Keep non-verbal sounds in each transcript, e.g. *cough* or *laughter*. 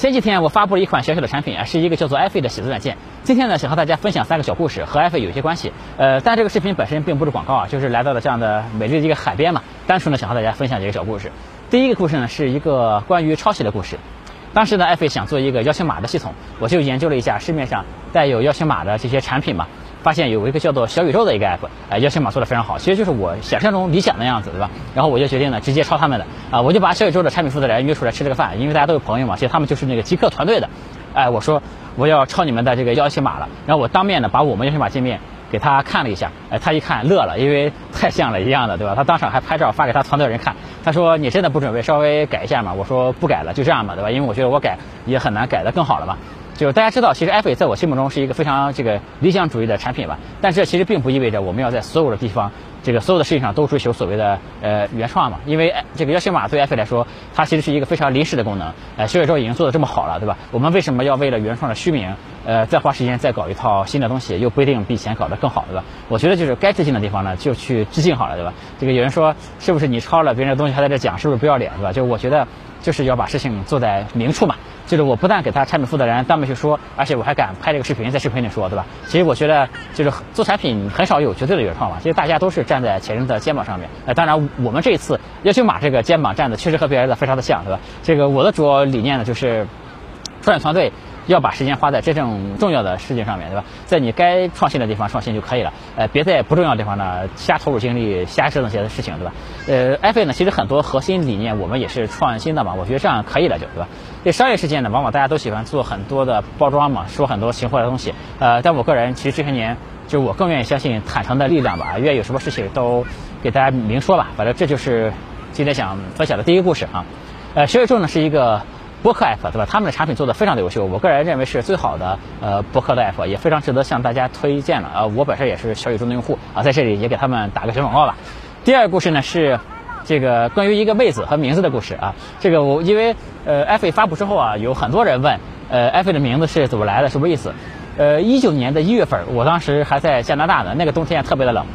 前几天我发布了一款小小的产品啊，是一个叫做 iFi 的写字软件。今天呢，想和大家分享三个小故事，和 iFi 有些关系。呃，但这个视频本身并不是广告啊，就是来到了这样的美丽的一个海边嘛，单纯的想和大家分享几个小故事。第一个故事呢，是一个关于抄袭的故事。当时呢，iFi 想做一个邀请码的系统，我就研究了一下市面上带有邀请码的这些产品嘛。发现有一个叫做小宇宙的一个 app，呃，邀请码做的非常好，其实就是我想象中理想的样子，对吧？然后我就决定呢，直接抄他们的，啊，我就把小宇宙的产品负责人约出来吃了个饭，因为大家都有朋友嘛，其实他们就是那个极客团队的，哎，我说我要抄你们的这个邀请码了，然后我当面呢把我们邀请码界面给他看了一下，哎，他一看乐了，因为 *laughs* 太像了一样的，对吧？他当场还拍照发给他团队人看，他说你真的不准备稍微改一下吗？我说不改了，就这样吧，对吧？因为我觉得我改也很难改得更好了嘛。就是大家知道，其实 iFe 在我心目中是一个非常这个理想主义的产品吧，但这其实并不意味着我们要在所有的地方，这个所有的事情上都追求所谓的呃原创嘛。因为这个邀请码对 iFe 来说，它其实是一个非常临时的功能。呃，小宇宙已经做的这么好了，对吧？我们为什么要为了原创的虚名，呃，再花时间再搞一套新的东西，又不一定比以前搞得更好，对吧？我觉得就是该致敬的地方呢，就去致敬好了，对吧？这个有人说，是不是你抄了别人的东西还在这讲，是不是不要脸，对吧？就我觉得就是要把事情做在明处嘛。就是我不但给他产品负责人当面去说，而且我还敢拍这个视频，在视频里说，对吧？其实我觉得就是做产品很少有绝对的原创吧，其实大家都是站在前人的肩膀上面。呃，当然我们这一次要求码这个肩膀站的确实和别人的非常的像，对吧？这个我的主要理念呢就是创业团队。要把时间花在真正重要的事情上面，对吧？在你该创新的地方创新就可以了，呃，别在不重要的地方呢瞎投入精力、瞎折腾些的事情，对吧？呃，iFi 呢，其实很多核心理念我们也是创新的嘛，我觉得这样可以了，就对吧？这商业事件呢，往往大家都喜欢做很多的包装嘛，说很多行货的东西，呃，但我个人其实这些年，就我更愿意相信坦诚的力量吧，愿意有什么事情都给大家明说吧，反正这就是今天想分享的第一个故事啊。呃，小宇宙呢是一个。博客 app 对吧？他们的产品做的非常的优秀，我个人认为是最好的呃博客的 app，也非常值得向大家推荐了。呃，我本身也是小宇宙的用户啊，在这里也给他们打个小广告吧。第二个故事呢是这个关于一个妹子和名字的故事啊。这个我因为呃 app 发布之后啊，有很多人问呃 app 的名字是怎么来的，什么意思？呃，一九年的一月份，我当时还在加拿大呢，那个冬天特别的冷。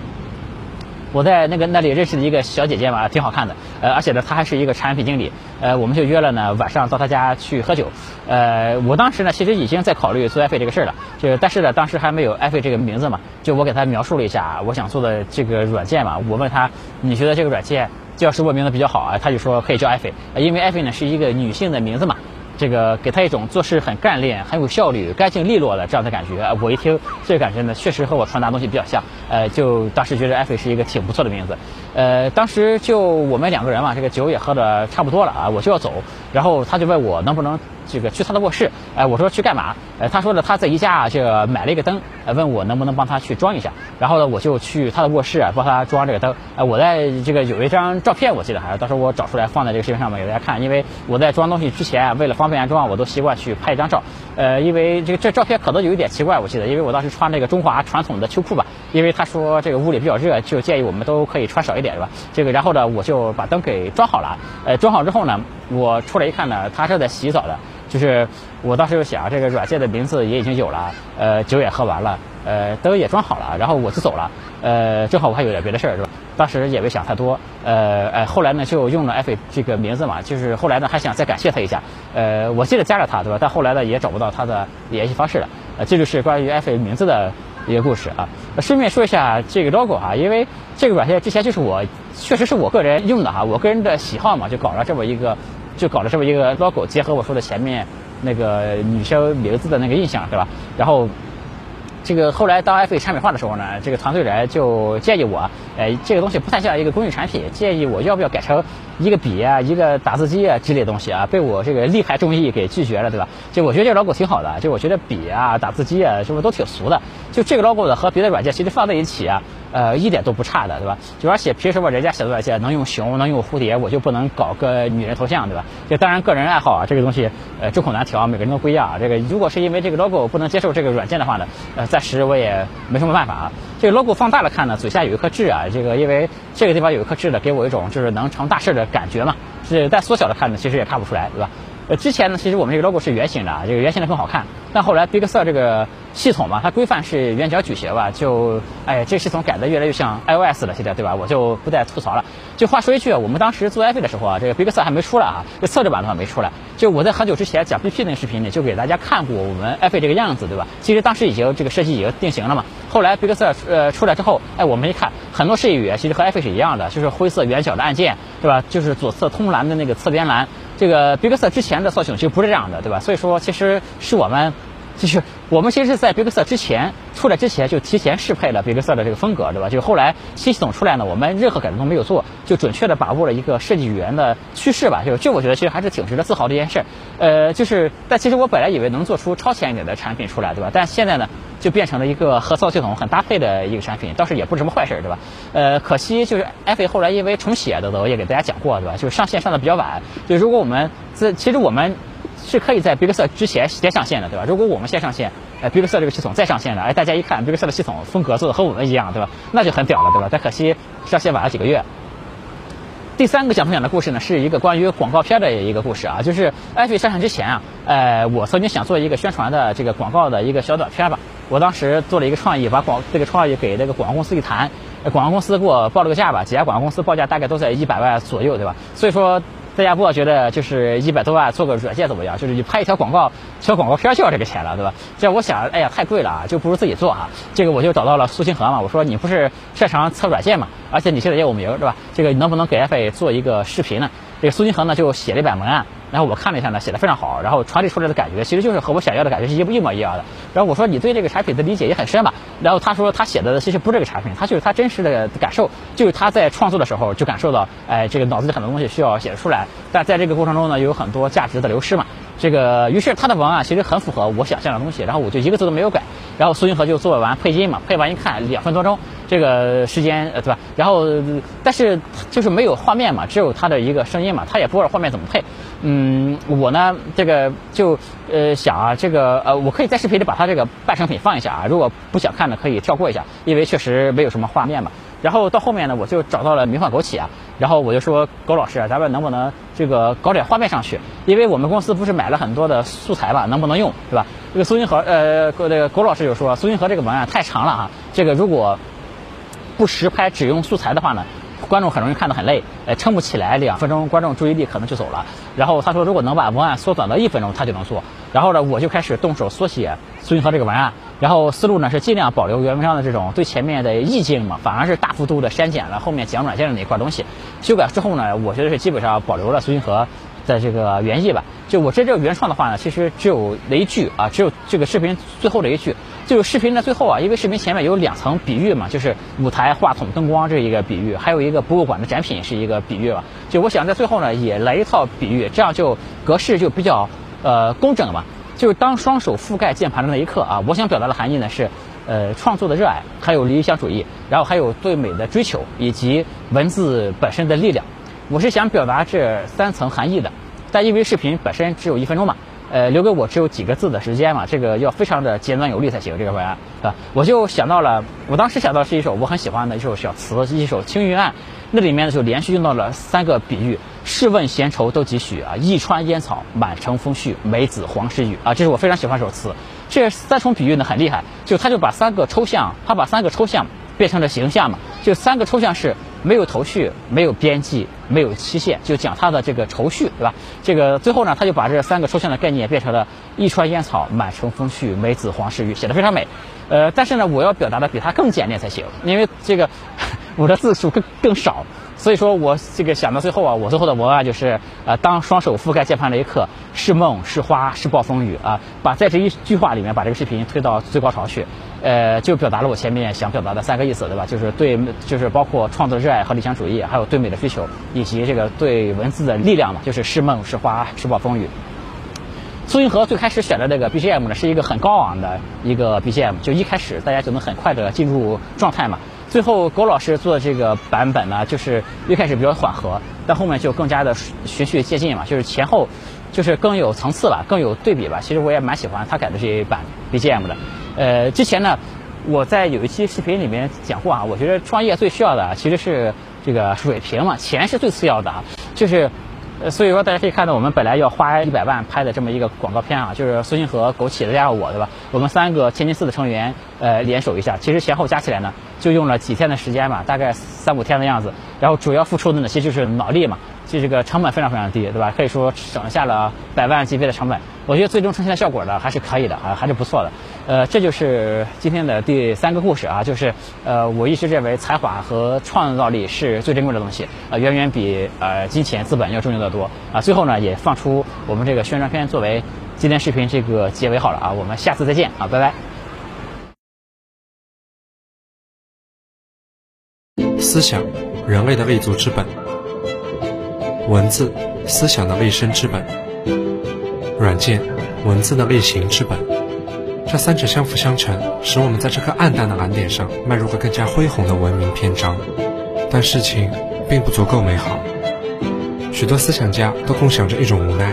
我在那个那里认识的一个小姐姐嘛，挺好看的，呃，而且呢，她还是一个产品经理，呃，我们就约了呢，晚上到她家去喝酒，呃，我当时呢，其实已经在考虑做 iFi 这个事儿了，就但是呢，当时还没有 iFi 这个名字嘛，就我给她描述了一下我想做的这个软件嘛，我问她你觉得这个软件叫什么名字比较好啊？她就说可以叫 iFi，因为 iFi 呢是一个女性的名字嘛。这个给他一种做事很干练、很有效率、干净利落的这样的感觉。我一听这个感觉呢，确实和我传达东西比较像。呃，就当时觉得艾菲是一个挺不错的名字。呃，当时就我们两个人嘛，这个酒也喝的差不多了啊，我就要走。然后他就问我能不能这个去他的卧室。哎，我说去干嘛？呃，他说呢他在宜家这个买了一个灯，问我能不能帮他去装一下。然后呢，我就去他的卧室啊帮他装这个灯。呃，我在这个有一张照片，我记得还是到时候我找出来放在这个视频上面给大家看。因为我在装东西之前，为了方便安装，我都习惯去拍一张照。呃，因为这个这照片可能有一点奇怪，我记得，因为我当时穿那个中华传统的秋裤吧。因为他说这个屋里比较热，就建议我们都可以穿少一点，是吧？这个然后呢，我就把灯给装好了。呃，装好之后呢，我出来一看呢，他正在洗澡的。就是我当时就想，这个软件的名字也已经有了，呃，酒也喝完了，呃，灯也装好了，然后我就走了。呃，正好我还有点别的事儿，是吧？当时也没想太多。呃，哎，后来呢就用了艾菲这个名字嘛，就是后来呢还想再感谢他一下。呃，我记得加了他，对吧？但后来呢也找不到他的联系方式了。呃，这就是关于艾菲名字的。一个故事啊，顺便说一下这个 logo 哈，因为这个软件之前就是我，确实是我个人用的哈，我个人的喜好嘛，就搞了这么一个，就搞了这么一个 logo，结合我说的前面那个女生名字的那个印象，对吧？然后。这个后来当 iFi 产品化的时候呢，这个团队人就建议我，哎，这个东西不太像一个工具产品，建议我要不要改成一个笔啊、一个打字机啊之类的东西啊，被我这个力排众议给拒绝了，对吧？就我觉得这个 logo 挺好的，就我觉得笔啊、打字机啊，什么都挺俗的？就这个 logo 的和别的软件其实放在一起啊。呃，一点都不差的，对吧？就而且凭什么人家写作软件能用熊，能用蝴蝶，我就不能搞个女人头像，对吧？就当然个人爱好啊，这个东西呃众口难调，每个人都不一样啊。这个如果是因为这个 logo 不能接受这个软件的话呢，呃，暂时我也没什么办法啊。这个 logo 放大了看呢，嘴下有一颗痣啊，这个因为这个地方有一颗痣的，给我一种就是能成大事的感觉嘛。是再缩小了看呢，其实也看不出来，对吧？呃，之前呢，其实我们这个 logo 是圆形的啊，这个圆形的更好看。但后来 Big Sur 这个系统嘛，它规范是圆角矩形吧，就哎这系统改的越来越像 iOS 了，现在对吧？我就不再吐槽了。就话说一句，我们当时做 iFi 的时候啊，这个 Big Sur 还没出来啊，这测试版的话没出来。就我在很久之前讲 BP 那个视频里，就给大家看过我们 iFi 这个样子，对吧？其实当时已经这个设计已经定型了嘛。后来 Big Sur 呃出来之后，哎，我们一看，很多设计语言其实和 iFi 是一样的，就是灰色圆角的按键，对吧？就是左侧通蓝的那个侧边栏。这个 Big Sur 之前的造型其实不是这样的，对吧？所以说，其实是我们，就是我们其实是在 Big Sur 之前出来之前就提前适配了 Big Sur 的这个风格，对吧？就后来新系统出来呢，我们任何改动都没有做，就准确的把握了一个设计语言的趋势吧。就就我觉得其实还是挺值得自豪的一件事。呃，就是但其实我本来以为能做出超前一点的产品出来，对吧？但现在呢，就变成了一个和操系统很搭配的一个产品，倒是也不是什么坏事，对吧？呃，可惜就是 iFi 后来因为重写的，我也给大家讲过，对吧？就是上线上的比较晚。就如果我们这其实我们是可以在 Big Sur 之前先上线的，对吧？如果我们先上线，哎，Big Sur 这个系统再上线的，哎，大家一看 Big Sur 的系统风格做的和我们一样，对吧？*laughs* 那就很屌了，对吧？但可惜上线晚了几个月。第三个想分享的故事呢，是一个关于广告片的一个故事啊，就是 iFi 上线之前啊，呃，我曾经想做一个宣传的这个广告的一个小短片吧。我当时做了一个创意，把广这个创意给那个广告公司一谈，广告公司给我报了个价吧，几家广告公司报价大概都在一百万左右，对吧？所以说。大家不要觉得就是一百多万做个软件怎么样？就是你拍一条广告，小广告片就要这个钱了，对吧？这我想，哎呀，太贵了啊，就不如自己做啊。这个我就找到了苏清河嘛，我说你不是擅长测软件嘛，而且你现在也有名，对吧？这个能不能给 iFi 做一个视频呢？这个苏清河呢就写了一版文案。然后我看了一下呢，写的非常好，然后传递出来的感觉其实就是和我想要的感觉是一一模一样的。然后我说你对这个产品的理解也很深吧？然后他说他写的其实不是这个产品，他就是他真实的感受，就是他在创作的时候就感受到，哎，这个脑子里很多东西需要写出来，但在这个过程中呢，有很多价值的流失嘛。这个于是他的文案其实很符合我想象的东西，然后我就一个字都没有改。然后苏云河就做完配音嘛，配完一看两分多钟，这个时间呃对吧？然后但是就是没有画面嘛，只有他的一个声音嘛，他也不知道画面怎么配。嗯，我呢这个就呃想啊，这个呃我可以在视频里把他这个半成品放一下啊，如果不想看的可以跳过一下，因为确实没有什么画面嘛。然后到后面呢，我就找到了名唤枸杞啊，然后我就说高老师，咱们能不能这个搞点画面上去？因为我们公司不是买了很多的素材嘛，能不能用，对吧？这个苏云和呃，这个郭老师就说，苏云和这个文案太长了哈，这个如果不实拍只用素材的话呢？观众很容易看得很累，呃，撑不起来两分钟，观众注意力可能就走了。然后他说，如果能把文案缩短到一分钟，他就能做。然后呢，我就开始动手缩写苏云和这个文案。然后思路呢是尽量保留原文上的这种最前面的意境嘛，反而是大幅度的删减了后面讲软件的那一块东西。修改之后呢，我觉得是基本上保留了苏云和的这个原意吧。就我真正原创的话呢，其实只有那一句啊，只有这个视频最后的一句。就是视频的最后啊，因为视频前面有两层比喻嘛，就是舞台、话筒、灯光这一个比喻，还有一个博物馆的展品是一个比喻吧。就我想在最后呢也来一套比喻，这样就格式就比较呃工整嘛。就是当双手覆盖键盘的那一刻啊，我想表达的含义呢是呃创作的热爱，还有理想主义，然后还有对美的追求，以及文字本身的力量。我是想表达这三层含义的，但因为视频本身只有一分钟嘛。呃，留给我只有几个字的时间嘛，这个要非常的简短有力才行。这个文案，是吧？我就想到了，我当时想到是一首我很喜欢的一首小词，一首《青云案》，那里面呢就连续用到了三个比喻：试问闲愁都几许啊？一川烟草，满城风絮，梅子黄时雨啊！这是我非常喜欢这首词。这三重比喻呢很厉害，就他就把三个抽象，他把三个抽象变成了形象嘛，就三个抽象是。没有头绪，没有边际，没有期限，就讲他的这个愁绪，对吧？这个最后呢，他就把这三个抽象的概念变成了一川烟草，满城风絮，梅子黄时雨，写的非常美。呃，但是呢，我要表达的比他更简练才行，因为这个我的字数更更少。所以说我这个想到最后啊，我最后的文案就是，呃，当双手覆盖键盘那一刻，是梦是花是暴风雨啊，把在这一句话里面把这个视频推到最高潮去，呃，就表达了我前面想表达的三个意思，对吧？就是对，就是包括创作热爱和理想主义，还有对美的追求，以及这个对文字的力量嘛，就是是梦是花是暴风雨。苏云和最开始选的这个 BGM 呢，是一个很高昂的一个 BGM，就一开始大家就能很快的进入状态嘛。最后，郭老师做的这个版本呢，就是一开始比较缓和，但后面就更加的循序渐进嘛，就是前后就是更有层次了，更有对比吧。其实我也蛮喜欢他改的这一版 BGM 的。呃，之前呢，我在有一期视频里面讲过啊，我觉得创业最需要的其实是这个水平嘛，钱是最次要的啊。就是呃，所以说大家可以看到，我们本来要花一百万拍的这么一个广告片啊，就是孙兴和、枸杞子加上我，对吧？我们三个千金寺的成员，呃，联手一下，其实前后加起来呢，就用了几天的时间吧，大概三五天的样子。然后主要付出的呢，其实就是脑力嘛。就这个成本非常非常低，对吧？可以说省下了百万级别的成本。我觉得最终呈现的效果呢，还是可以的啊，还是不错的。呃，这就是今天的第三个故事啊，就是呃，我一直认为才华和创造力是最珍贵的东西，呃，远远比呃金钱资本要重要的多啊。最后呢，也放出我们这个宣传片作为今天视频这个结尾好了啊，我们下次再见啊，拜拜。思想，人类的立足之本。文字，思想的立身之本；软件，文字的立行之本。这三者相辅相成，使我们在这颗暗淡的蓝点上迈入个更加恢宏的文明篇章。但事情并不足够美好，许多思想家都共享着一种无奈，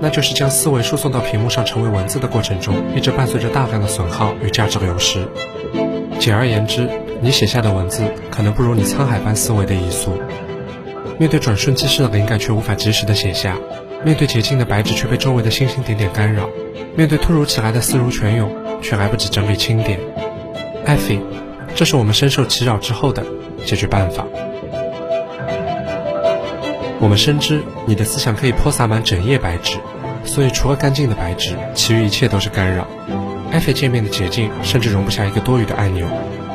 那就是将思维输送到屏幕上成为文字的过程中，一直伴随着大量的损耗与价值流失。简而言之，你写下的文字可能不如你沧海般思维的遗速。面对转瞬即逝的灵感，却无法及时的写下；面对洁净的白纸，却被周围的星星点点干扰；面对突如其来的思如泉涌，却来不及整理清点。艾菲，这是我们深受其扰之后的解决办法。我们深知你的思想可以泼洒满整页白纸，所以除了干净的白纸，其余一切都是干扰。艾菲界面的洁净甚至容不下一个多余的按钮。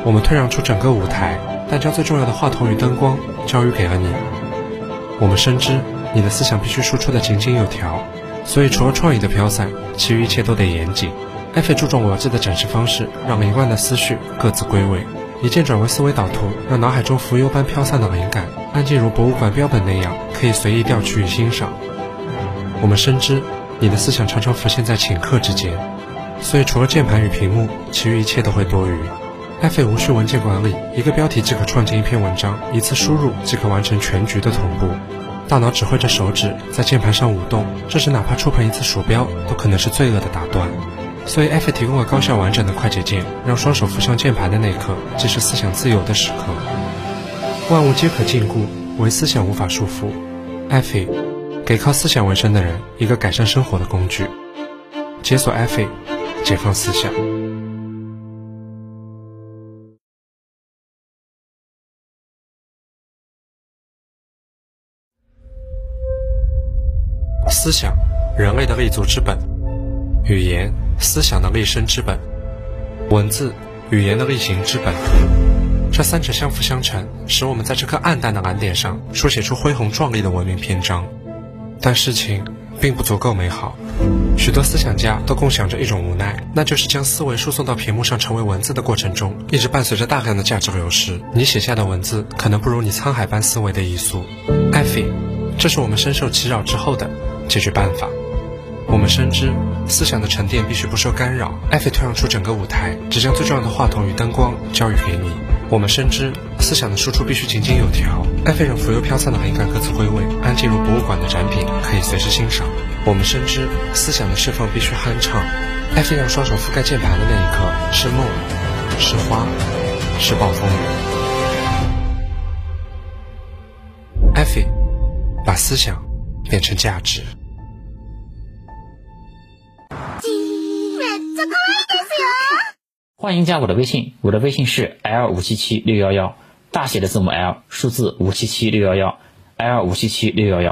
我们退让出整个舞台，但将最重要的话筒与灯光交予给了你。我们深知你的思想必须输出的井井有条，所以除了创意的飘散，其余一切都得严谨。艾菲注重逻辑的展示方式，让凌乱的思绪各自归位，一键转为思维导图，让脑海中浮游般飘散的灵感，安静如博物馆标本那样，可以随意调取与欣赏。我们深知你的思想常常浮现在顷刻之间，所以除了键盘与屏幕，其余一切都会多余。艾菲无需文件管理，一个标题即可创建一篇文章，一次输入即可完成全局的同步。大脑指挥着手指在键盘上舞动，这时哪怕触碰一次鼠标，都可能是罪恶的打断。所以艾菲提供了高效完整的快捷键，让双手扶上键盘的那一刻，即是思想自由的时刻。万物皆可禁锢，唯思想无法束缚。艾菲，给靠思想为生的人一个改善生活的工具。解锁艾菲，解放思想。思想，人类的立足之本；语言，思想的立身之本；文字，语言的立行之本。这三者相辅相成，使我们在这颗暗淡的蓝点上书写出恢宏壮丽的文明篇章。但事情并不足够美好，许多思想家都共享着一种无奈，那就是将思维输送到屏幕上成为文字的过程中，一直伴随着大量的价值流失。你写下的文字可能不如你沧海般思维的遗速。艾菲，这是我们深受其扰之后的。解决办法，我们深知思想的沉淀必须不受干扰。艾菲退让出整个舞台，只将最重要的话筒与灯光交予给你。我们深知思想的输出必须井井有条。艾菲让浮游飘散的灵感各自归位，安静如博物馆的展品，可以随时欣赏。我们深知思想的释放必须酣畅。艾菲让双手覆盖键盘的那一刻是梦，是花，是暴风雨。艾菲，把思想变成价值。欢迎加我的微信，我的微信是 l 五七七六幺幺，大写的字母 L，数字五七七六幺幺，L 五七七六幺幺。